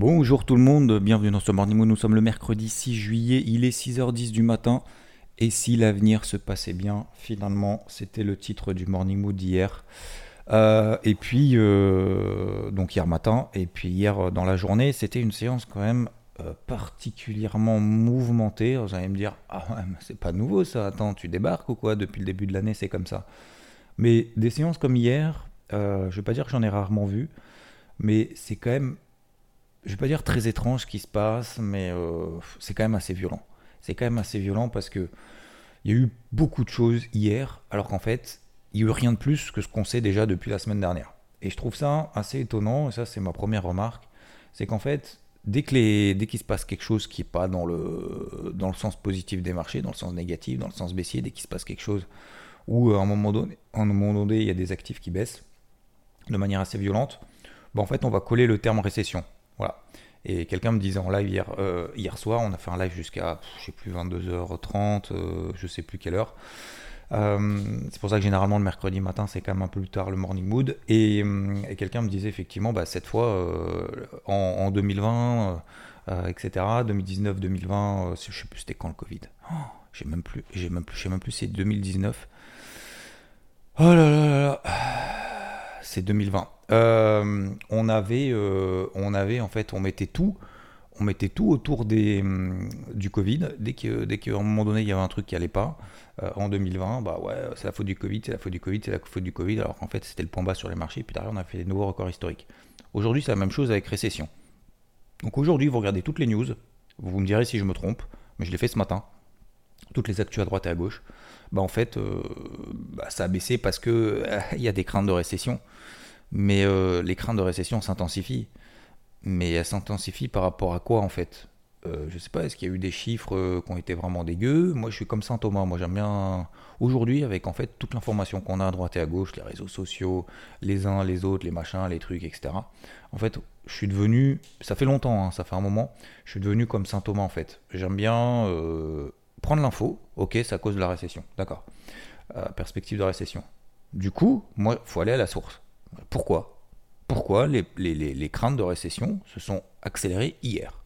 Bonjour tout le monde, bienvenue dans ce Morning Moon. Nous sommes le mercredi 6 juillet, il est 6h10 du matin. Et si l'avenir se passait bien, finalement, c'était le titre du Morning Mood d'hier. Euh, et puis, euh, donc hier matin, et puis hier euh, dans la journée, c'était une séance quand même particulièrement mouvementée. Vous allez me dire, ah ouais, c'est pas nouveau ça, attends, tu débarques ou quoi? Depuis le début de l'année, c'est comme ça. Mais des séances comme hier, je vais pas dire que j'en ai rarement vu, mais c'est quand même je vais pas dire très étrange ce qui se passe, mais euh, c'est quand même assez violent. C'est quand même assez violent parce que il y a eu beaucoup de choses hier, alors qu'en fait, il n'y a eu rien de plus que ce qu'on sait déjà depuis la semaine dernière. Et je trouve ça assez étonnant, et ça c'est ma première remarque, c'est qu'en fait, dès qu'il se passe quelque chose qui n'est pas dans le, dans le sens positif des marchés, dans le sens négatif, dans le sens baissier, dès qu'il se passe quelque chose où à un moment donné, un moment donné il y a des actifs qui baissent de manière assez violente, ben, en fait on va coller le terme récession. Voilà. Et quelqu'un me disait en live hier, euh, soir, on a fait un live jusqu'à, je sais plus, 22h30, euh, je sais plus quelle heure. Euh, c'est pour ça que généralement le mercredi matin, c'est quand même un peu plus tard le morning mood. Et, euh, quelqu'un me disait effectivement, bah, cette fois, en, en 2020, euh, etc., 2019, 2020, euh, je sais plus c'était quand le Covid. Oh, j'ai même plus, j'ai même plus, je sais même plus c'est 2019. Oh là là là là c'est 2020. Euh, on avait, euh, on avait en fait, on mettait tout, on mettait tout autour hum, du Covid. Dès que, qu'à un moment donné il y avait un truc qui allait pas, euh, en 2020, bah c'est la faute du Covid, c'est la faute du Covid, c'est la faute du Covid. Alors qu'en fait, c'était le point bas sur les marchés. Puis derrière, on a fait des nouveaux records historiques. Aujourd'hui, c'est la même chose avec récession. Donc aujourd'hui, vous regardez toutes les news. Vous me direz si je me trompe, mais je l'ai fait ce matin. Toutes les actus à droite et à gauche. Bah en fait, bah, ça a baissé parce que il y a des craintes de récession. Mais euh, les craintes de récession s'intensifient. Mais elles s'intensifient par rapport à quoi en fait? Euh, Je sais pas, est-ce qu'il y a eu des chiffres euh, qui ont été vraiment dégueux? Moi je suis comme Saint Thomas, moi j'aime bien aujourd'hui avec en fait toute l'information qu'on a à droite et à gauche, les réseaux sociaux, les uns, les autres, les machins, les trucs, etc. En fait, je suis devenu, ça fait longtemps, hein, ça fait un moment, je suis devenu comme Saint Thomas en fait. J'aime bien euh, prendre l'info, ok, à cause de la récession, d'accord. Perspective de récession. Du coup, moi, faut aller à la source. Pourquoi? Pourquoi les, craintes de récession se sont accélérées hier?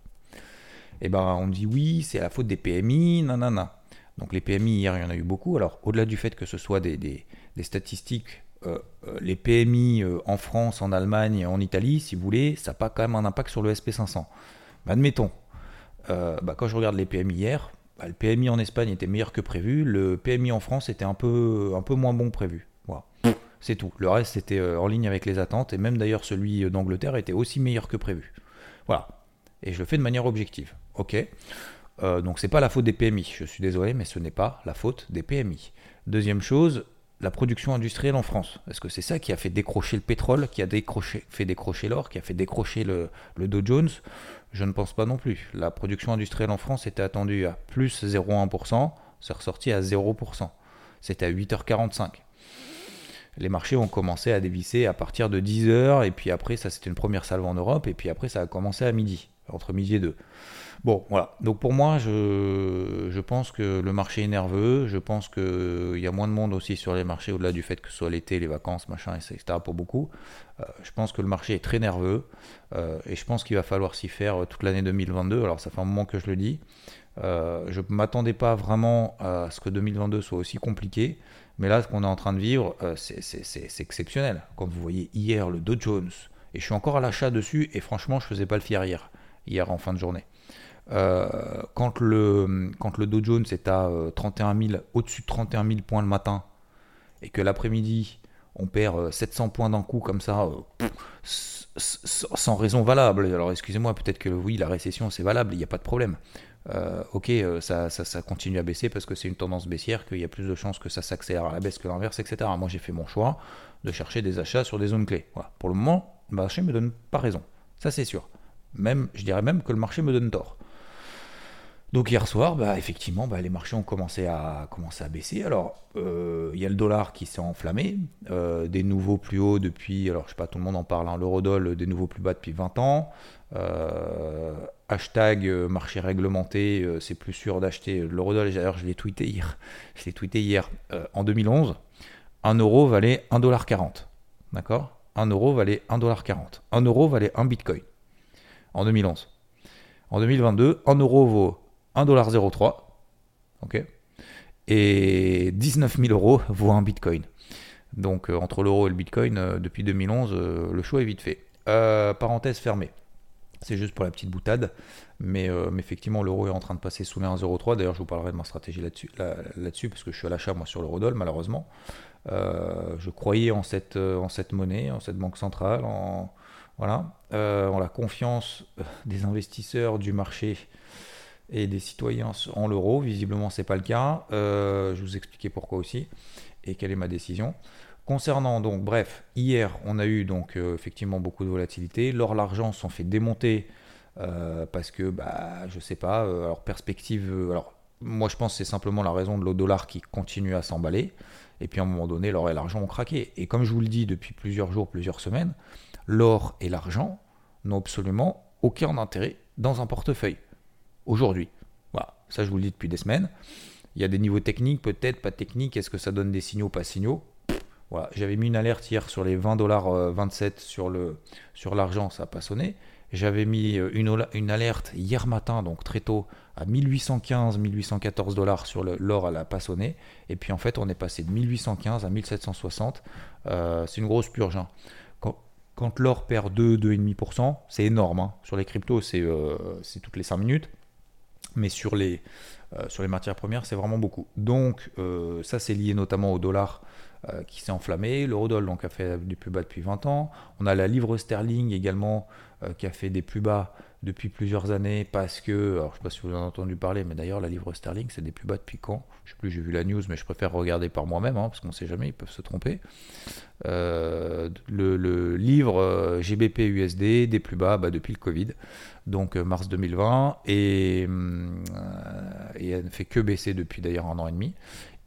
Eh ben, on dit oui, c'est à la faute des PMI, nanana. Donc les PMI, hier, il y en a eu beaucoup. Alors, au-delà du fait que ce soit des, statistiques, euh, euh, les PMI euh, en France, en Allemagne en Italie, si vous voulez, ça n'a pas quand même un impact sur le SP500. Mais admettons, bah, quand je regarde les PMI hier, bah, le PMI en Espagne était meilleur que prévu, le PMI en France était un peu, un peu moins bon que prévu. C'est tout. Le reste était euh, en ligne avec les attentes, et même d'ailleurs celui d'Angleterre était aussi meilleur que prévu. Voilà. Et je le fais de manière objective. Ok. Euh, donc c'est pas la faute des PMI. Je suis désolé, mais ce n'est pas la faute des PMI. Deuxième chose, la production industrielle en France. Est-ce que c'est ça qui a fait décrocher le pétrole, qui a fait décrocher l'or, qui a fait décrocher le, le Dow Jones? Je ne pense pas non plus. La production industrielle en France était attendue à plus 0,1%, c'est ressorti à 0%. C'était à 8h45 les marchés ont commencé à dévisser à partir de 10h, et puis après, ça c'était une première salve en Europe, et puis après, ça a commencé à midi, entre midi et 2. Bon, voilà. Donc pour moi, je, pense que le marché est nerveux, je pense qu'il y a moins de monde aussi sur les marchés, au-delà du fait que ce soit l'été, les vacances, machin, etc. pour beaucoup. Euh, je pense que le marché est très nerveux, euh, et je pense qu'il va falloir s'y faire toute l'année 2022. Alors ça fait un moment que je le dis. Euh, je ne m'attendais pas vraiment à ce que 2022 soit aussi compliqué. Mais là, ce qu'on est en train de vivre, euh, c'est- exceptionnel. Quand vous voyez hier le Dow Jones, et je suis encore à l'achat dessus, et franchement, je faisais pas le fier hier, hier en fin de journée. Euh, quand, le, Dow Jones est à euh, 31 000, au-dessus de 31 000 points le matin, et que l'après-midi, on perd euh, 700 points d'un coup comme ça, sans raison valable. Alors excusez-moi, peut-être que oui, la récession c'est valable, il n'y a pas de problème. Euh, ok, euh, ça, continue à baisser parce que c'est une tendance baissière, qu'il y a plus de chances que ça s'accélère à la baisse que l'inverse, etc. Moi j'ai fait mon choix de chercher des achats sur des zones clés. Pour le moment, le marché me donne pas raison. Ça, c'est sûr. Même, je dirais même que le marché me donne tort. Donc hier soir, bah, effectivement, bah, les marchés ont commencé à, commencé à baisser. Alors, euh, il y a le dollar qui s'est enflammé, des nouveaux plus hauts depuis, alors je sais pas, tout le monde en parle, hein, l'eurodoll, des nouveaux plus bas depuis 20 ans. Hashtag marché réglementé, c'est plus sûr d'acheter l'eurodoll. D'ailleurs, je l'ai tweeté hier. Je l'ai tweeté hier. en 2011, 1 euro valait 1,40$. D'accord? 1 euro valait 1,40$. 1 euro valait 1 bitcoin. En 2011. En 2022, 1 euro vaut 1,03$. Ok? Et 19 000 euros vaut un bitcoin. Donc euh, entre l'euro et le bitcoin, euh, depuis 2011, euh, le choix est vite fait. parenthèse fermée. C'est juste pour la petite boutade. Mais, effectivement, l'euro est en train de passer sous les 1,03. D'ailleurs, je vous parlerai de ma stratégie là-dessus, là, dessus parce que je suis à l'achat, moi, sur l'eurodoll, malheureusement. je croyais en cette, en cette monnaie, en cette banque centrale, en, voilà, la confiance des investisseurs du marché et des citoyens en l'euro. Visiblement, ce n'est pas le cas. Euh, je vous expliquer pourquoi aussi et quelle est ma décision. Concernant donc, bref, hier, on a eu donc euh, effectivement beaucoup de volatilité. L'or, l'argent sont fait démonter euh, parce que, bah, je sais pas, alors perspective, alors moi je pense c'est simplement la raison de l'eau dollar qui continue à s'emballer. Et puis à un moment donné, l'or et l'argent ont craqué. Et comme je vous le dis depuis plusieurs jours, plusieurs semaines, l'or et l'argent n'ont absolument aucun intérêt dans un portefeuille aujourd'hui. Voilà, ça je vous le dis depuis des semaines. Il y a des niveaux techniques, peut-être, pas techniques. Est-ce que ça donne des signaux, pas signaux j'avais mis une alerte hier sur les 20 dollars 27 sur le sur l'argent, ça n'a pas sonné. J'avais mis euh, une, une, alerte hier matin, donc très tôt, à 1815, 1814 dollars sur l'or, elle n'a pas sonné. Et puis en fait, on est passé de 1815 à 1760. Euh, c'est une grosse purge. Hein. Quand, l'or perd 2, 2,5%, c'est énorme. Hein. Sur les cryptos, c'est euh, toutes les 5 minutes mais sur les, euh, sur les matières premières, c'est vraiment beaucoup. Donc, euh, ça, c'est lié notamment au dollar euh, qui s'est enflammé. L'eurodoll donc, a fait du plus bas depuis 20 ans. On a la livre sterling également qui a fait des plus bas depuis plusieurs années parce que, alors je ne sais pas si vous en avez entendu parler, mais d'ailleurs, la livre sterling, c'est des plus bas depuis quand? Je sais plus, j'ai vu la news, mais je préfère regarder par moi-même hein, parce qu'on ne sait jamais, ils peuvent se tromper. le, le, livre GBP USD des plus bas bah, depuis le Covid donc euh, mars 2020, et, euh, et elle ne fait que baisser depuis d'ailleurs un an et demi.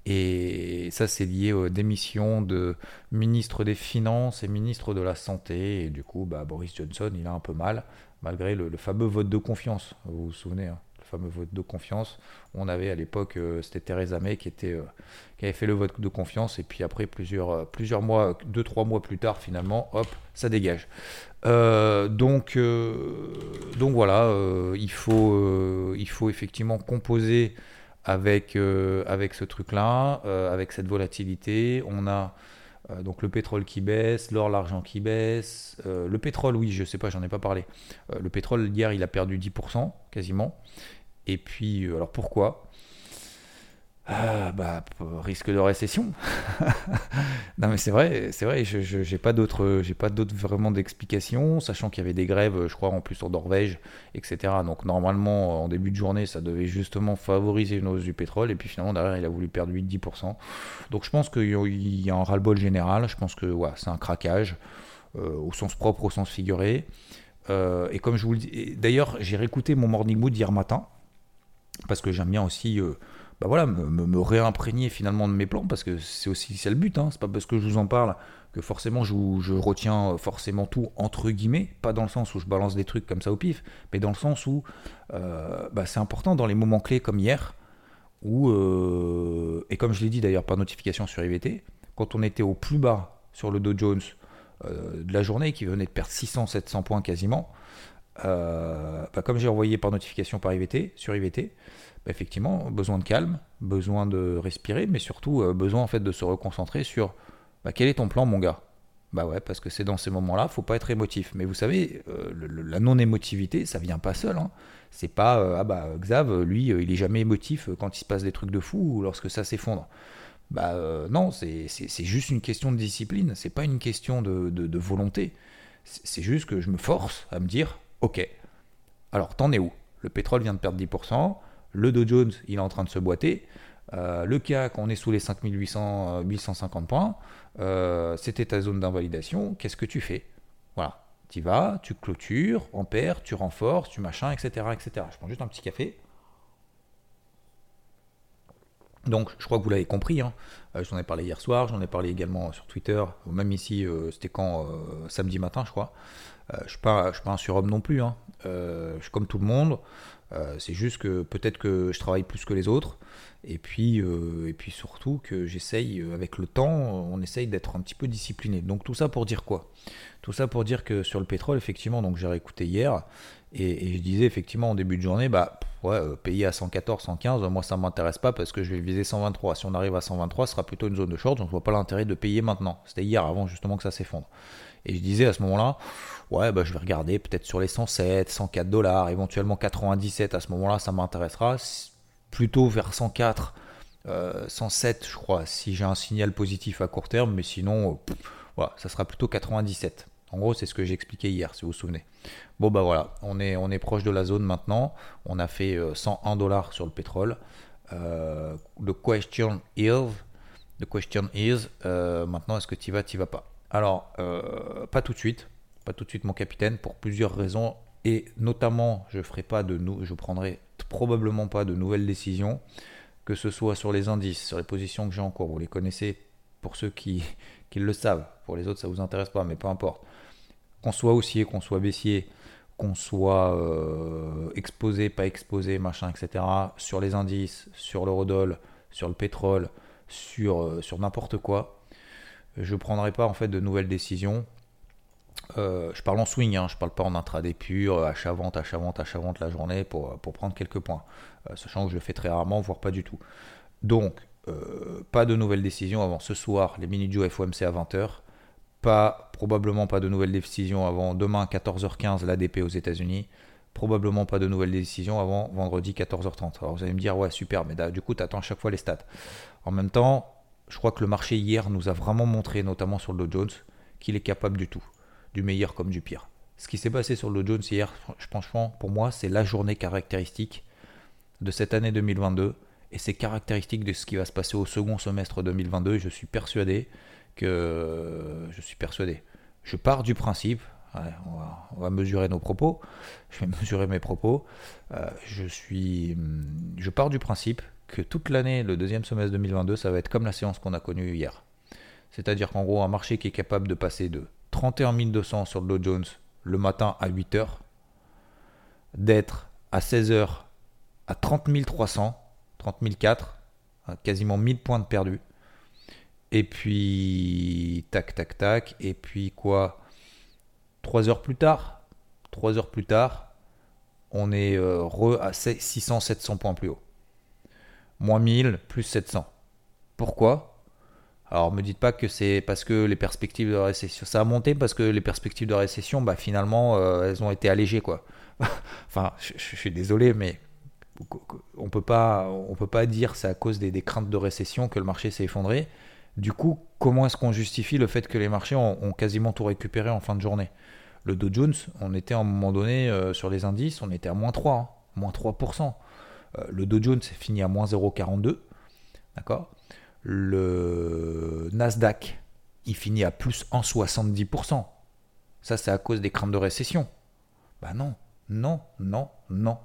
Et ça, c'est lié aux démissions de ministre des Finances et ministre de la Santé. Et du coup, bah, Boris Johnson, il a un peu mal, malgré le, fameux vote de confiance. Vous vous souvenez hein, Le fameux vote de confiance. On avait à l'époque, euh, c'était Theresa May qui, était, qui avait fait le vote de confiance. Et puis après, plusieurs, plusieurs mois, deux, trois mois plus tard, finalement, hop, ça dégage. Euh, donc, euh, donc voilà, euh, il, faut, il faut effectivement composer avec, avec ce truc-là, avec cette volatilité. On a donc le pétrole qui baisse, l'or, l'argent qui baisse. le pétrole, oui, je sais pas, j'en ai pas parlé. le pétrole, hier, il a perdu 10% quasiment. Et puis, alors pourquoi? Ah, bah, risque de récession. non mais c'est vrai, c'est vrai, je j'ai pas d'autres, j'ai pas d'autres vraiment d'explications, sachant qu'il y avait des grèves, je crois en plus en Norvège, etc. Donc normalement en début de journée, ça devait justement favoriser une hausse du pétrole, et puis finalement derrière il a voulu perdre 8-10%. Donc je pense qu'il y a un ras-le-bol général. Je pense que c'est un craquage euh, au sens propre, au sens figuré. Euh, et comme je vous le dis, d'ailleurs j'ai réécouté mon morning mood hier matin parce que j'aime bien aussi. Bah voilà, me, réimprégner finalement de mes plans, parce que c'est aussi ça le but, hein. c'est pas parce que je vous en parle que forcément je, je, retiens forcément tout entre guillemets, pas dans le sens où je balance des trucs comme ça au pif, mais dans le sens où euh, bah c'est important dans les moments clés comme hier, où, euh, et comme je l'ai dit d'ailleurs par notification sur IVT, quand on était au plus bas sur le Dow Jones euh, de la journée, qui venait de perdre 600-700 points quasiment, bah comme j'ai envoyé par notification par IVT, sur IVT, bah, effectivement, besoin de calme, besoin de respirer, mais surtout euh, besoin en fait de se reconcentrer sur bah, quel est ton plan, mon gars? Bah ouais, parce que c'est dans ces moments-là, faut pas être émotif. Mais vous savez, euh, la non-émotivité, ça vient pas seul. Hein. C'est pas euh, ah bah Xav, lui, il est jamais émotif quand il se passe des trucs de fou ou lorsque ça s'effondre. Bah non, c'est juste une question de discipline, c'est pas une question de, de volonté. C'est juste que je me force à me dire, ok, alors t'en es où? Le pétrole vient de perdre 10%, le Dow Jones, il est en train de se boiter. Euh, le CAC, on est sous les 5800, 850 points. Euh, c'était ta zone d'invalidation. Qu'est-ce que tu fais? Voilà. tu vas, tu clôtures, en perds, tu renforces, tu machin, etc., etc. Je prends juste un petit café. Donc, je crois que vous l'avez compris. Hein. Euh, j'en ai parlé hier soir, j'en ai parlé également sur Twitter, même ici, euh, c'était quand euh, samedi matin, je crois. je ne suis, pas un surhomme non plus. Hein. je suis comme tout le monde. c'est juste que peut-être que je travaille plus que les autres. Et puis, et puis surtout que j'essaye, avec le temps, on essaye d'être un petit peu discipliné. Donc tout ça pour dire quoi? Tout ça pour dire que sur le pétrole, effectivement, donc j'ai réécouté hier, et, je disais effectivement en début de journée, bah ouais, euh, payer à 114, 115, moi ça m'intéresse pas parce que je vais viser 123. Si on arrive à 123, ce sera plutôt une zone de short, donc je vois pas l'intérêt de payer maintenant. C'était hier avant justement que ça s'effondre. Et je disais à ce moment-là, ouais, bah, je vais regarder peut-être sur les 107, 104 dollars, éventuellement 97 à ce moment-là, ça m'intéressera. Plutôt vers 104, 107, euh, je crois, si j'ai un signal positif à court terme, mais sinon, euh, ça sera plutôt 97. En gros, c'est ce que j'ai expliqué hier, si vous vous souvenez. Bon, bah voilà, on est, on est proche de la zone maintenant. On a fait 101 euh, dollars sur le pétrole. Euh, the question is, the question is, euh, maintenant, est-ce que tu vas, tu vas pas? Alors, pas tout de suite, pas tout de suite, mon capitaine, pour plusieurs raisons. Et notamment, je ferai pas de je prendrai probablement pas de nouvelles décisions, que ce soit sur les indices, sur les positions que j'ai en cours. Vous les connaissez pour ceux qui, qui le savent. Pour les autres, ça vous intéresse pas, mais peu importe qu'on soit haussier, qu'on soit baissier, qu'on soit euh, exposé, pas exposé, machin, etc., sur les indices, sur l'eurodoll, sur le pétrole, sur, euh, n'importe quoi, je ne prendrai pas en fait de nouvelles décisions. Euh, je parle en swing, hein, je parle pas en intraday pur, achat-vente, achat-vente, achat-vente la journée pour, prendre quelques points. sachant que je le fais très rarement, voire pas du tout. Donc, pas de nouvelles décisions avant ce soir, les mini Joe FOMC à 20h probablement pas de nouvelles décisions avant demain 14h15 l'ADP aux États-Unis. Probablement pas de nouvelles décisions avant vendredi 14h30. Alors vous allez me dire, ouais, super, mais du coup, tu attends à chaque fois les stats. En même temps, je crois que le marché hier nous a vraiment montré, notamment sur le Dow Jones, qu'il est capable du tout, du meilleur comme du pire. Ce qui s'est passé sur le Dow Jones hier, franchement, pour moi, c'est la journée caractéristique de cette année 2022 et c'est caractéristique de ce qui va se passer au second semestre 2022. je suis persuadé que je suis persuadé. Je pars du principe, on, va, mesurer nos propos, je vais mesurer mes propos, euh, je, suis, je pars du principe que toute l'année, le deuxième semestre 2022, ça va être comme la séance qu'on a connue hier. C'est-à-dire qu'en gros, un marché qui est capable de passer de 31 200 sur le Dow Jones le matin à 8 h d'être à 16 h à 30 300, 30 004, quasiment 1000 points de perdus, et puis, tac, tac, tac. Et puis quoi? Trois heures plus tard, trois heures plus tard, on est euh, re à 600, 700 points plus haut. Moins 1000, plus 700. Pourquoi? Alors, me dites pas que c'est parce que les perspectives de récession. Ça a monté parce que les perspectives de récession, bah, finalement, euh, elles ont été allégées, quoi. enfin, je, suis désolé, mais on peut pas, peut pas dire c'est à cause des craintes de récession que le marché s'est effondré. Du coup, comment est-ce qu'on justifie le fait que les marchés ont, quasiment tout récupéré en fin de journée? Le Dow Jones, on était à un moment donné euh, sur les indices, on était à moins 3, hein, moins 3%. Euh, le Dow Jones est fini à moins 0,42. D'accord? Le Nasdaq, il finit à plus 1,70%. Ça, c'est à cause des craintes de récession. Bah non, non, non, non.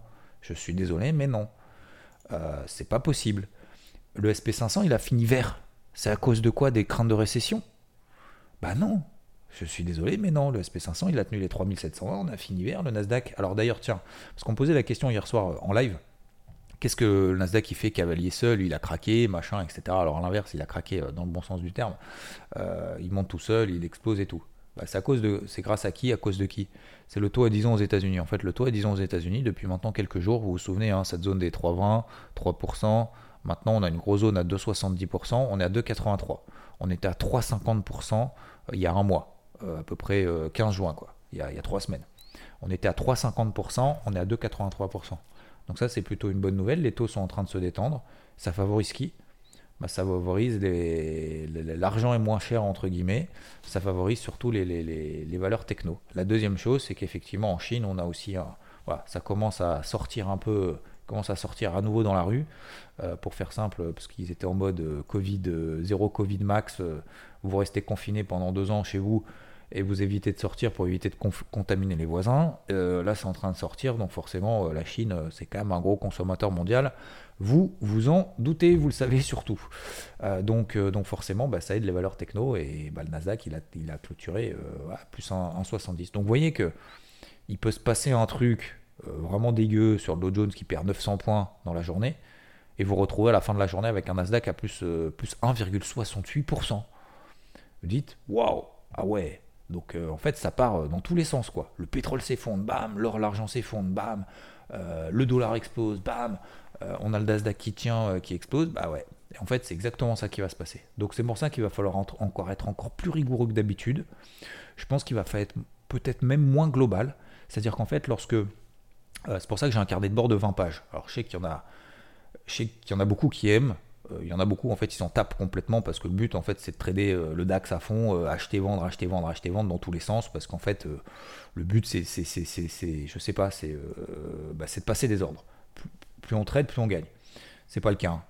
Je suis désolé, mais non. Euh, c'est pas possible. Le SP500, il a fini vert. C'est à cause de quoi Des craintes de récession? Bah non. Je suis désolé, mais non, le SP500, il a tenu les 3700, on a fini vert, le Nasdaq. Alors d'ailleurs, tiens, parce qu'on posait la question hier soir euh, en live, qu'est-ce que le Nasdaq il fait cavalier seul, il a craqué, machin, etc. Alors à l'inverse, il a craqué euh, dans le bon sens du terme. Euh, il monte tout seul, il explose et tout. Bah, c'est grâce à qui? À cause de qui? C'est le taux à 10 ans aux États-Unis. En fait, le taux à 10 ans aux États-Unis depuis maintenant quelques jours. Vous vous souvenez, hein, cette zone des 3,20, 3%. Maintenant, on a une grosse zone à 2,70%, on est à 2,83%. On était à 3,50% euh, il y a un mois, euh, à peu près 15 euh, juin, quoi, il y a, trois semaines. On était à 3,50%, on est à 2,83%. Donc ça, c'est plutôt une bonne nouvelle. Les taux sont en train de se détendre. Ça favorise qui? Bah, Ça favorise l'argent est moins cher, entre guillemets. Ça favorise surtout les, valeurs techno. La deuxième chose, c'est qu'effectivement, en Chine, on a aussi... voilà, ça commence à sortir un peu commencent à sortir à nouveau dans la rue, euh, pour faire simple, parce qu'ils étaient en mode euh, Covid, euh, zéro Covid max, vous restez confiné pendant deux ans chez vous, et vous évitez de sortir pour éviter de contaminer les voisins. Là, c'est en train de sortir, donc forcément, la Chine, c'est quand même un gros consommateur mondial. Vous vous en doutez, vous le savez surtout. donc, donc forcément, bah, ça aide les valeurs techno, et bah, le Nasdaq, il a, il a clôturé à plus 1,70. Donc vous voyez que il peut se passer un truc vraiment dégueu sur le Dow Jones qui perd 900 points dans la journée, et vous retrouvez à la fin de la journée avec un Nasdaq à plus, plus 1,68%. Vous dites, waouh, ah ouais, donc euh, en fait, ça part euh, dans tous les sens. quoi. Le pétrole s'effondre, bam, l'or, l'argent s'effondre, bam, euh, le dollar explose, bam, on a le Nasdaq qui tient, qui explose, bah ouais. Et en fait, c'est exactement ça qui va se passer. Donc c'est pour ça qu'il va falloir encore être encore plus rigoureux que d'habitude. Je pense qu'il va falloir être peut-être même moins global. C'est-à-dire qu'en fait, lorsque... c'est pour ça que j'ai un carnet de bord de 20 pages. Alors je sais qu'il y en a... Je sais qu'il y en a beaucoup qui aiment, euh, il y en a beaucoup en fait ils s'en tapent complètement parce que le but en fait c'est de trader euh, le DAX à fond, euh, acheter, vendre, acheter, vendre, acheter, vendre dans tous les sens parce qu'en fait le but c'est, c'est, c'est, je sais pas, c'est, bah, de passer des ordres. Plus, on trade, plus on gagne. C'est pas le cas.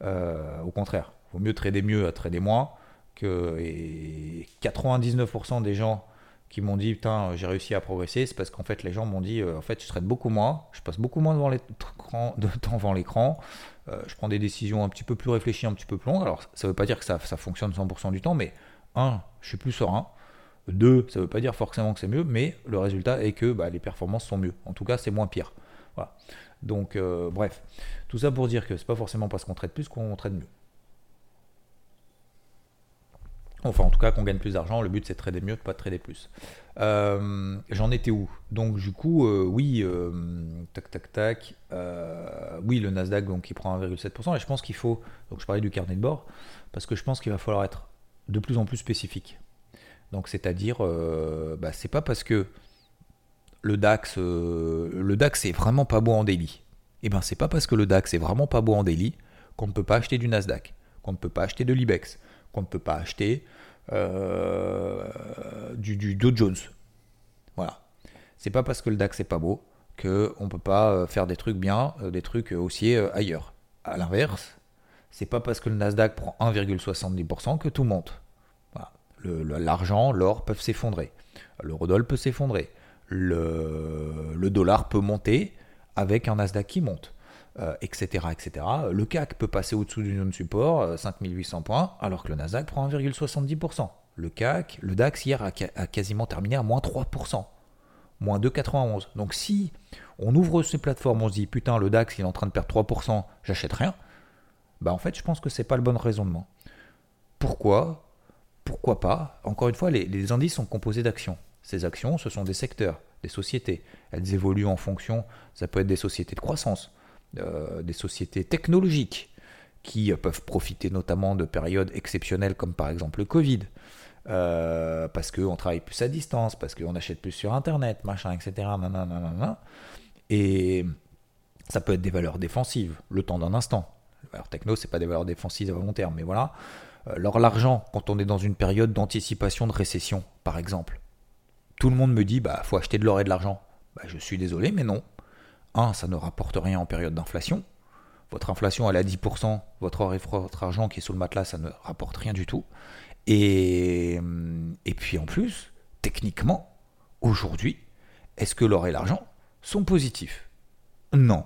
Hein. au contraire, vaut mieux trader mieux à trader moins que et 99% des gens qui m'ont dit putain j'ai réussi à progresser, c'est parce qu'en fait les gens m'ont dit en fait je trade beaucoup moins, je passe beaucoup moins devant de temps devant l'écran, euh, je prends des décisions un petit peu plus réfléchies, un petit peu plus longues. Alors, ça veut pas dire que ça, fonctionne 100% du temps, mais un, je suis plus serein. Deux, ça veut pas dire forcément que c'est mieux, mais le résultat est que bah, les performances sont mieux. En tout cas, c'est moins pire. Voilà. Donc, euh, bref, tout ça pour dire que c'est pas forcément parce qu'on traite plus qu'on traite mieux. Enfin, en tout cas, qu'on gagne plus d'argent. Le but, c'est de trader mieux, de pas de trader plus. Euh, j'en étais où? Donc, du coup, euh, oui, euh, tac, tac, tac. oui, le Nasdaq, donc, qui prend 1,7%. Et je pense qu'il faut. Donc, je parlais du carnet de bord, parce que je pense qu'il va falloir être de plus en plus spécifique. Donc, c'est-à-dire, bah, c'est pas parce que le DAX, le est vraiment pas beau en daily. Et eh ben, c'est pas parce que le DAX est vraiment pas beau en daily qu'on ne peut pas acheter du Nasdaq, qu'on ne peut pas acheter de l'IBEX qu'on ne peut pas acheter, du, du, Dow Jones. Voilà. C'est pas parce que le DAX est pas beau qu'on ne peut pas euh, faire des trucs bien, euh, des trucs haussiers ailleurs. À l'inverse, c'est pas parce que le Nasdaq prend 1,70% que tout monte. L'argent, l'or peuvent s'effondrer. L'eurodoll peut s'effondrer. Le, le, dollar peut monter avec un Nasdaq qui monte euh, etc. Le CAC peut passer au-dessous d'une zone support, 5800 euh, points, alors que le Nasdaq prend 1,70%. Le CAC, le DAX hier a, quasiment terminé à moins 3%, moins 2,91. Donc si on ouvre ces plateformes, on se dit putain le DAX il est en train de perdre 3%, j'achète rien, bah en fait je pense que c'est pas le bon raisonnement. Pourquoi? Pourquoi pas? Encore une fois, les, indices sont composés d'actions. Ces actions, ce sont des secteurs, des sociétés. Elles évoluent en fonction, ça peut être des sociétés de croissance, des sociétés technologiques qui peuvent profiter notamment de périodes exceptionnelles comme par exemple le Covid, euh, parce qu'on travaille plus à distance, parce qu'on achète plus sur Internet, machin, etc. Et ça peut être des valeurs défensives, le temps d'un instant. Alors techno, c'est pas des valeurs défensives à long terme, mais voilà. Alors l'argent, quand on est dans une période d'anticipation de récession, par exemple, tout le monde me dit, bah faut acheter de l'or et de l'argent. Bah, je suis désolé, mais non. 1, ça ne rapporte rien en période d'inflation. Votre inflation, elle est à 10%, votre or et votre argent qui est sous le matelas, ça ne rapporte rien du tout. Et, et puis en plus, techniquement, aujourd'hui, est-ce que l'or et l'argent sont positifs? Non.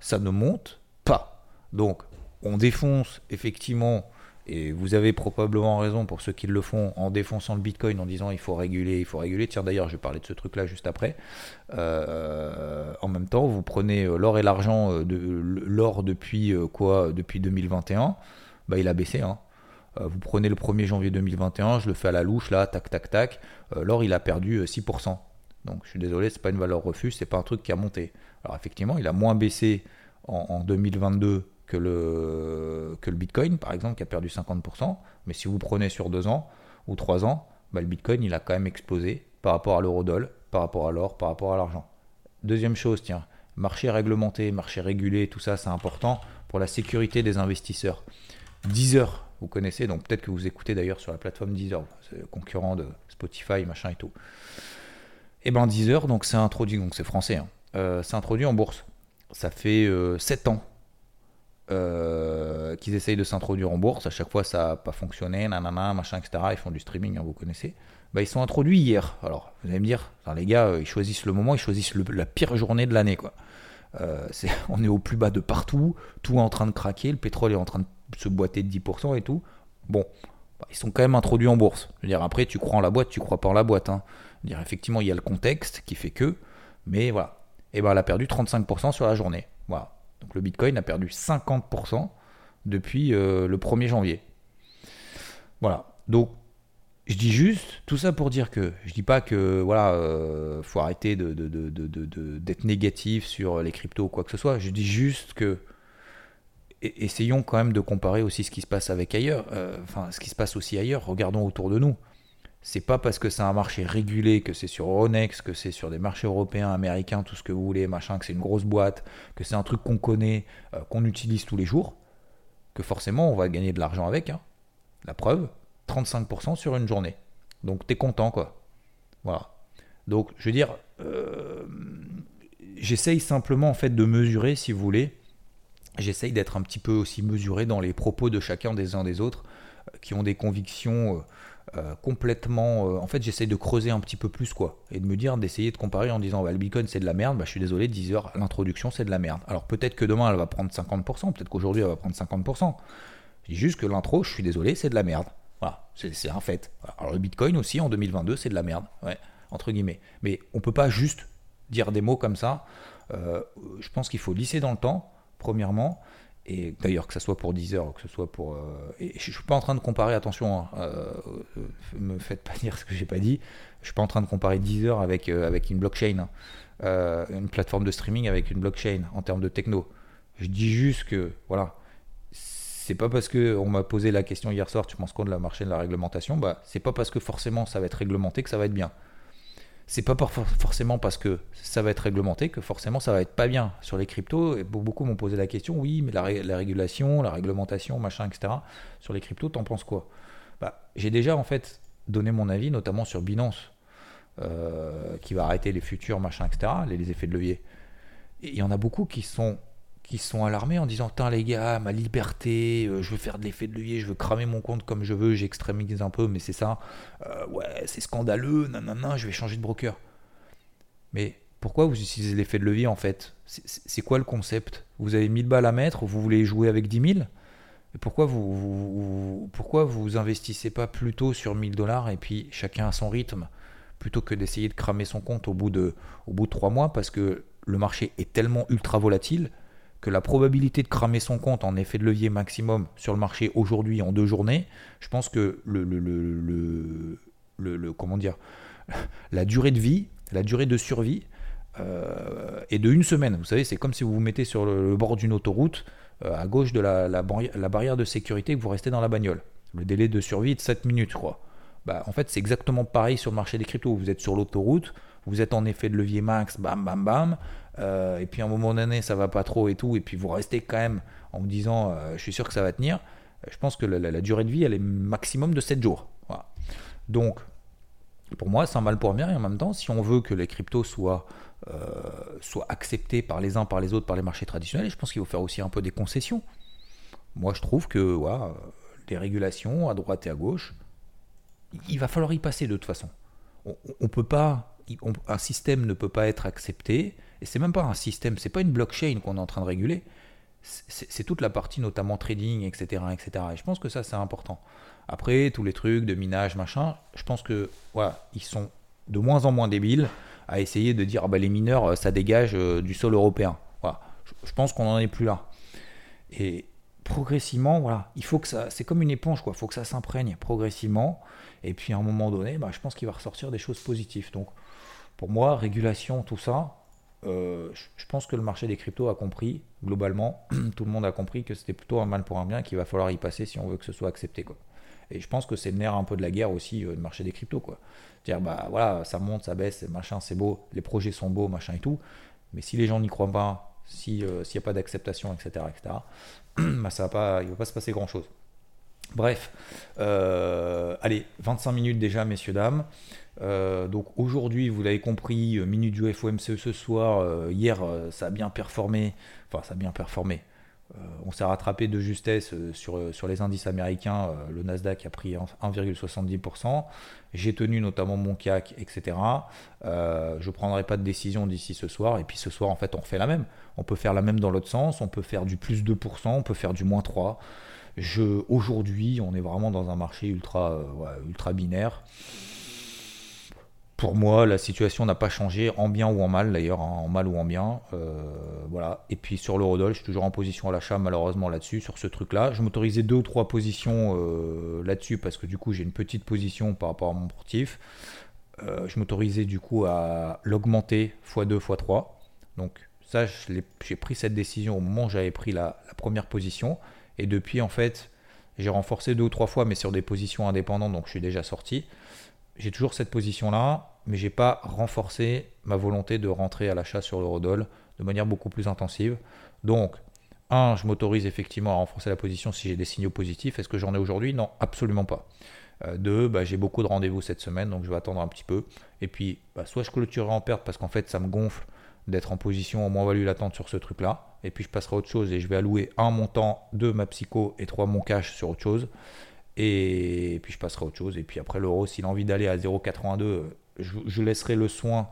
Ça ne monte pas. Donc, on défonce effectivement et vous avez probablement raison pour ceux qui le font en défonçant le Bitcoin en disant il faut réguler, il faut réguler. Tiens d'ailleurs, je vais parler de ce truc-là juste après. Euh, en même temps, vous prenez euh, l'or et l'argent, euh, de, l'or depuis quoi Depuis 2021, bah, il a baissé. Hein. Vous prenez le 1er janvier 2021, je le fais à la louche là, tac tac tac. L'or il a perdu 6%. Donc je suis désolé, c'est pas une valeur refus, c'est pas un truc qui a monté. Alors effectivement, il a moins baissé en, en 2022 que le, que le Bitcoin, par exemple, qui a perdu 50%. Mais si vous prenez sur deux ans ou trois ans, bah, le Bitcoin, il a quand même explosé par rapport à l'eurodoll, par rapport à l'or, par rapport à l'argent. Deuxième chose, tiens, marché réglementé, marché régulé, tout ça, c'est important pour la sécurité des investisseurs. Deezer, vous connaissez, donc peut-être que vous écoutez d'ailleurs sur la plateforme Deezer, concurrent de Spotify, machin et tout. Et eh ben Deezer, donc c'est introduit, donc c'est français, hein, euh, c'est introduit en bourse. Ça fait euh, 7 ans euh, qu'ils essayent de s'introduire en bourse. À chaque fois, ça n'a pas fonctionné, nanana, machin, etc. Ils font du streaming, hein, vous connaissez. Bah, ils sont introduits hier. Alors, vous allez me dire, les gars, euh, ils choisissent le moment, ils choisissent la pire journée de l'année, quoi. Euh, on est au plus bas de partout, tout est en train de craquer, le pétrole est en train de se boiter de 10% et tout. Bon, bah, ils sont quand même introduits en bourse. Je veux dire, après, tu crois en la boîte, tu crois pas en la boîte. Hein. dire, effectivement, il y a le contexte qui fait que, mais voilà. Et ben, elle a perdu 35% sur la journée. Voilà. Donc le Bitcoin a perdu 50% depuis euh, le 1er janvier. Voilà. Donc je dis juste tout ça pour dire que je dis pas que voilà euh, faut arrêter de, d'être négatif sur les cryptos ou quoi que ce soit. Je dis juste que essayons quand même de comparer aussi ce qui se passe avec ailleurs, euh, enfin ce qui se passe aussi ailleurs. Regardons autour de nous. C'est pas parce que c'est un marché régulé, que c'est sur Euronext, que c'est sur des marchés européens, américains, tout ce que vous voulez, machin, que c'est une grosse boîte, que c'est un truc qu'on connaît, euh, qu'on utilise tous les jours, que forcément on va gagner de l'argent avec. Hein. La preuve, 35% sur une journée. Donc tu es content, quoi. Voilà. Donc, je veux dire, euh, j'essaye simplement en fait de mesurer, si vous voulez. J'essaye d'être un petit peu aussi mesuré dans les propos de chacun des uns des autres, euh, qui ont des convictions euh, complètement. en fait, j'essaye de creuser un petit peu plus, quoi, et de me dire, d'essayer de comparer en disant, bah, le Bitcoin c'est de la merde. Bah, je suis désolé, 10 heures l'introduction c'est de la merde. Alors peut-être que demain elle va prendre 50%, peut-être qu'aujourd'hui elle va prendre 50%. Je dis juste que l'intro, je suis désolé, c'est de la merde. Voilà, c'est un fait. Alors le Bitcoin aussi en 2022, c'est de la merde, ouais, entre guillemets. Mais on peut pas juste dire des mots comme ça. Euh, je pense qu'il faut lisser dans le temps, premièrement. Et d'ailleurs, que ce soit pour Deezer, que ce soit pour. Euh, je suis pas en train de comparer, attention, ne hein, euh, me faites pas dire ce que j'ai pas dit. Je suis pas en train de comparer Deezer avec, avec une blockchain, hein. une plateforme de streaming avec une blockchain en termes de techno. Je dis juste que, voilà, c'est pas parce que on m'a posé la question hier soir, tu penses quoi de la marché de la réglementation? Bah, c'est pas parce que forcément ça va être réglementé que ça va être bien. C'est pas forcément parce que ça va être réglementé que forcément ça va être pas bien. Sur les cryptos, beaucoup m'ont posé la question, oui, mais la, régulation, la réglementation, machin, etc. Sur les cryptos, t'en penses quoi? Bah, j'ai déjà en fait donné mon avis, notamment sur Binance, euh, qui va arrêter les futurs, machin, etc. Les, les effets de levier. Il y en a beaucoup qui sont qui sont alarmés en disant Putain, les gars, ma liberté, euh, je veux faire de l'effet de levier, je veux cramer mon compte comme je veux, j'extrémise un peu, mais c'est ça. Euh, ouais, c'est scandaleux, nanana, je vais changer de broker. Mais pourquoi vous utilisez l'effet de levier en fait? C'est quoi le concept? Vous avez 1000 balles à mettre, vous voulez jouer avec 10 000 et pourquoi vous, vous, pourquoi vous investissez pas plutôt sur 1000 dollars et puis chacun à son rythme plutôt que d'essayer de cramer son compte au bout de, au bout de 3 mois? Parce que le marché est tellement ultra volatile que la probabilité de cramer son compte en effet de levier maximum sur le marché aujourd'hui en deux journées, je pense que le, le, le, comment dire, la durée de vie, la durée de survie euh, est de une semaine. Vous savez, c'est comme si vous vous mettez sur le, bord d'une autoroute euh, à gauche de la, la, barrière de sécurité que vous restez dans la bagnole. Le délai de survie est de 7 minutes, je. Bah, en fait, c'est exactement pareil sur le marché des cryptos. Vous êtes sur l'autoroute, vous êtes en effet de levier max, bam, bam, bam. Euh, et puis à un moment donné, ça va pas trop et tout. Et puis vous restez quand même en vous disant, euh, je suis sûr que ça va tenir. Je pense que la, durée de vie, elle est maximum de 7 jours. Donc, pour moi, c'est un mal pour bien. Et en même temps, si on veut que les cryptos soient, euh, soient acceptés par les uns, par les autres, par les marchés traditionnels, je pense qu'il faut faire aussi un peu des concessions. Moi, je trouve que voilà, des régulations à droite et à gauche, il va falloir y passer de toute façon. On, on peut pas un système ne peut pas être accepté, et c'est même pas un système, c'est pas une blockchain qu'on est en train de réguler, c'est toute la partie notamment trading, etc., etc. Et je pense que ça c'est important. Après, tous les trucs de minage, machin, je pense que voilà, ils sont de moins en moins débiles à essayer de dire ah bah, les mineurs euh, ça dégage euh, du sol européen. Voilà. Je, pense qu'on n'en est plus là. Et progressivement, voilà, il faut que ça, c'est comme une éponge quoi, il faut que ça s'imprègne progressivement. Et puis à un moment donné, bah, je pense qu'il va ressortir des choses positives. Donc pour moi, régulation, tout ça, euh, je pense que le marché des cryptos a compris, globalement, tout le monde a compris que c'était plutôt un mal pour un bien qu'il va falloir y passer si on veut que ce soit accepté. Et je pense que c'est le nerf un peu de la guerre aussi, euh, le marché des cryptos. Quoi. Dire, bah voilà, ça monte, ça baisse, machin, c'est beau, les projets sont beaux, machin et tout. Mais si les gens n'y croient pas, euh, s'il n'y a pas d'acceptation, etc., etc., bah il ne va pas se passer grand-chose. Bref, allez, 25 minutes déjà, messieurs, dames. Euh, donc aujourd'hui, vous l'avez compris, euh, minute du FOMC ce soir, euh, hier ça a bien performé, enfin ça a bien performé. on s'est rattrapé de justesse sur, sur les indices américains. le Nasdaq a pris 1,70%. J'ai tenu notamment mon CAC, etc. je ne prendrai pas de décision d'ici ce soir. Et puis ce soir, en fait, on fait la même. On peut faire la même dans l'autre sens. On peut faire du plus 2%, on peut faire du moins 3%. Aujourd'hui, on est vraiment dans un marché ultra, ultra binaire pour moi, la situation n'a pas changé, en bien ou en mal d'ailleurs, hein, en mal ou en bien. Euh, voilà. Et puis sur l'eurodoll, je suis toujours en position à l'achat, malheureusement là-dessus, sur ce truc-là. Je m'autorisais deux ou trois positions euh, là-dessus parce que du coup, j'ai une petite position par rapport à mon portif. Euh, je m'autorisais du coup à l'augmenter x2, x3. Donc ça, j'ai pris cette décision au moment où j'avais pris la, la, première position. Et depuis, en fait, j'ai renforcé deux ou trois fois, mais sur des positions indépendantes, donc je suis déjà sorti j'ai toujours cette position-là, mais j'ai pas renforcé ma volonté de rentrer à l'achat sur l'eurodoll de manière beaucoup plus intensive. Donc, un, je m'autorise effectivement à renforcer la position si j'ai des signaux positifs. Est-ce que j'en ai aujourd'hui? Non, absolument pas. Euh, deux, bah, j'ai beaucoup de rendez-vous cette semaine, donc je vais attendre un petit peu. Et puis, bah, soit je clôturerai en perte parce qu'en fait, ça me gonfle d'être en position au moins-value latente sur ce truc-là. Et puis, je passerai à autre chose et je vais allouer un montant, deux ma psycho et trois mon cash sur autre chose. Et puis je passerai à autre chose. Et puis après l'euro, s'il a envie d'aller à 0,82, je, laisserai le soin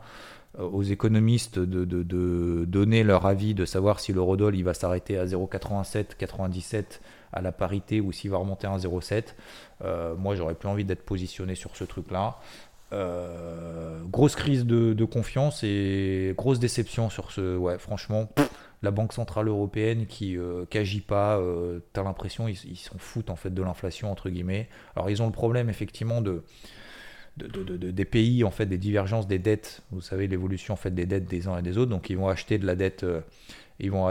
euh, aux économistes de, donner leur avis, de savoir si l'eurodoll il va s'arrêter à 0,87, 97 à la parité ou s'il va remonter à 0,7. Euh, moi, j'aurais plus envie d'être positionné sur ce truc-là. Euh, grosse crise de, confiance et grosse déception sur ce. Ouais, franchement, la Banque Centrale Européenne qui n'agit euh, pas, euh, tu as l'impression ils s'en foutent en fait de l'inflation, entre guillemets. Alors, ils ont le problème effectivement de. des pays en fait des divergences des dettes vous savez l'évolution en fait des dettes des uns et des autres donc ils vont acheter de la dette ils vont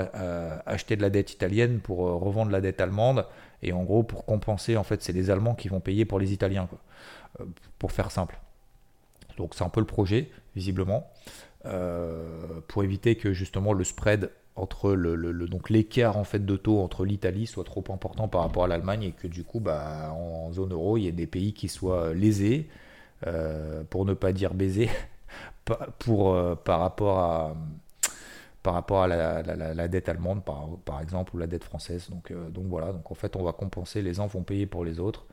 acheter de la dette italienne pour revendre la dette allemande et en gros pour compenser en fait c'est les allemands qui vont payer pour les italiens pour faire simple donc c'est un peu le projet, visiblement, euh, pour éviter que justement le spread entre donc l'écart en fait de taux entre l'Italie soit trop important par rapport à l'Allemagne et que du coup bah, en, zone euro il y ait des pays qui soient lésés euh, pour ne pas dire baisés euh, par rapport à la, dette allemande par, exemple ou la dette française. Donc, voilà. En fait on va compenser. Les uns vont payer pour les autres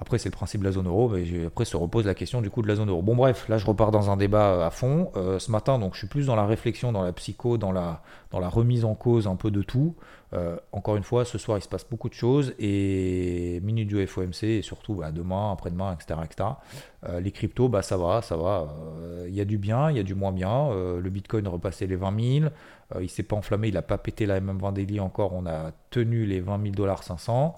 après, c'est le principe de la zone euro, mais après se repose la question du coup de la zone euro. Bon, bref, là je repars dans un débat euh, à fond. Euh, ce matin, donc je suis plus dans la réflexion, dans la psycho, dans la, dans la remise en cause un peu de tout. Euh, encore une fois, ce soir il se passe beaucoup de choses et minute du FOMC et surtout bah, demain, après-demain, etc. les cryptos, bah, ça va, ça va. Il y a du bien, il y a du moins bien. le Bitcoin repassé les 20 000. il s'est pas enflammé, il n'a pas pété la MM20 daily encore. On a tenu les 20 000 dollars 500.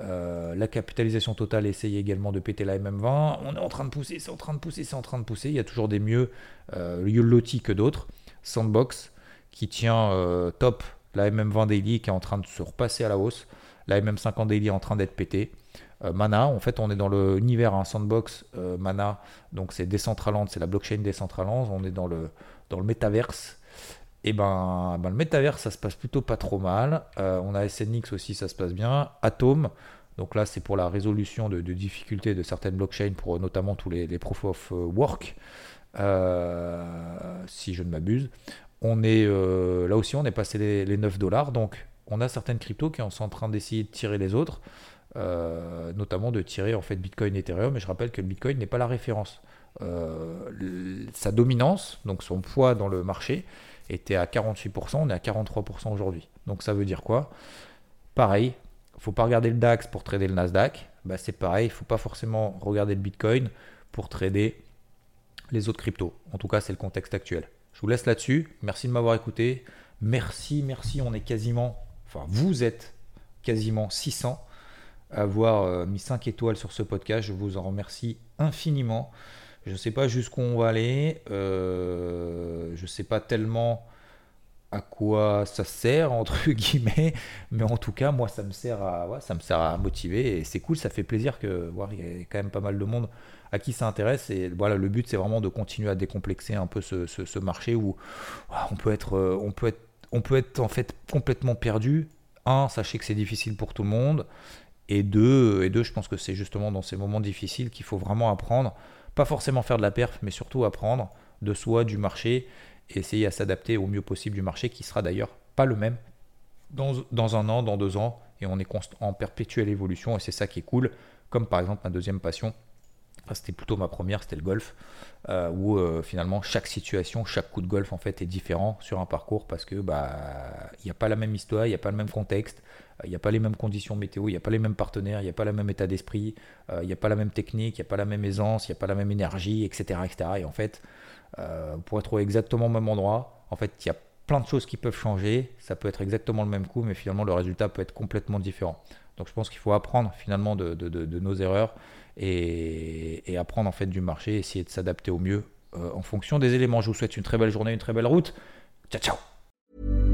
Euh, la capitalisation totale essaye également de péter la MM20. On est en train de pousser, c'est en train de pousser, c'est en train de pousser. Il y a toujours des mieux euh, lotis que d'autres. Sandbox qui tient euh, top la MM20 daily qui est en train de se repasser à la hausse. La MM50 daily est en train d'être pétée. Euh, Mana, en fait, on est dans l'univers un Sandbox Mana, donc c'est Decentraland, c'est la blockchain Decentraland. On est dans le, dans le métaverse. Et ben, ben, le métavers, ça se passe plutôt pas trop mal. Euh, on a SNX aussi, ça se passe bien. Atom, donc là, c'est pour la résolution de, difficultés de certaines blockchains, pour notamment tous les, proof of euh, work, euh, si je ne m'abuse. On est là aussi, on est passé les, 9 dollars. Donc, on a certaines cryptos qui sont en train d'essayer de tirer les autres, notamment de tirer en fait Bitcoin et Ethereum. Mais je rappelle que le Bitcoin n'est pas la référence. sa dominance, donc son poids dans le marché, était à 48%, on est à 43% aujourd'hui. Donc ça veut dire quoi? Pareil, il faut pas regarder le DAX pour trader le Nasdaq. Bah, c'est pareil, il faut pas forcément regarder le Bitcoin pour trader les autres cryptos. En tout cas, c'est le contexte actuel. Je vous laisse là-dessus. Merci de m'avoir écouté. Merci, merci. On est quasiment, enfin, vous êtes quasiment 600 à avoir euh, mis 5 étoiles sur ce podcast. Je vous en remercie infiniment. Je ne sais pas jusqu'où on va aller. Euh, je ne sais pas tellement à quoi ça sert entre guillemets, mais en tout cas moi ça me sert à ça me sert à motiver et c'est cool, ça fait plaisir que voir il y a quand même pas mal de monde à qui ça intéresse et voilà le but c'est vraiment de continuer à décomplexer un peu ce, marché où on peut être on peut être on peut être en fait complètement perdu. Un, sachez que c'est difficile pour tout le monde et deux, et deux je pense que c'est justement dans ces moments difficiles qu'il faut vraiment apprendre pas forcément faire de la perf, mais surtout apprendre de soi, du marché, et essayer à s'adapter au mieux possible du marché, qui sera d'ailleurs pas le même dans, un an, dans deux ans, et on est en perpétuelle évolution, et c'est ça qui est cool. Comme par exemple ma deuxième passion, c'était plutôt ma première, c'était le golf, euh, où euh, finalement chaque situation, chaque coup de golf en fait est différent sur un parcours parce que bah il n'y a pas la même histoire, il n'y a pas le même contexte, il n'y a pas les mêmes conditions météo, il n'y a pas les mêmes partenaires, il n'y a pas le même état d'esprit, il n'y a pas la même technique, il n'y a pas la même aisance, il n'y a pas la même énergie, etc.. Et en fait, pour être exactement au même endroit, en fait, il y a plein de choses qui peuvent changer. Ça peut être exactement le même coup, mais finalement le résultat peut être complètement différent. Donc je pense qu'il faut apprendre finalement de, nos erreurs et, apprendre en fait du marché, essayer de s'adapter au mieux euh, en fonction des éléments. Je vous souhaite une très belle journée, une très belle route. Ciao ciao.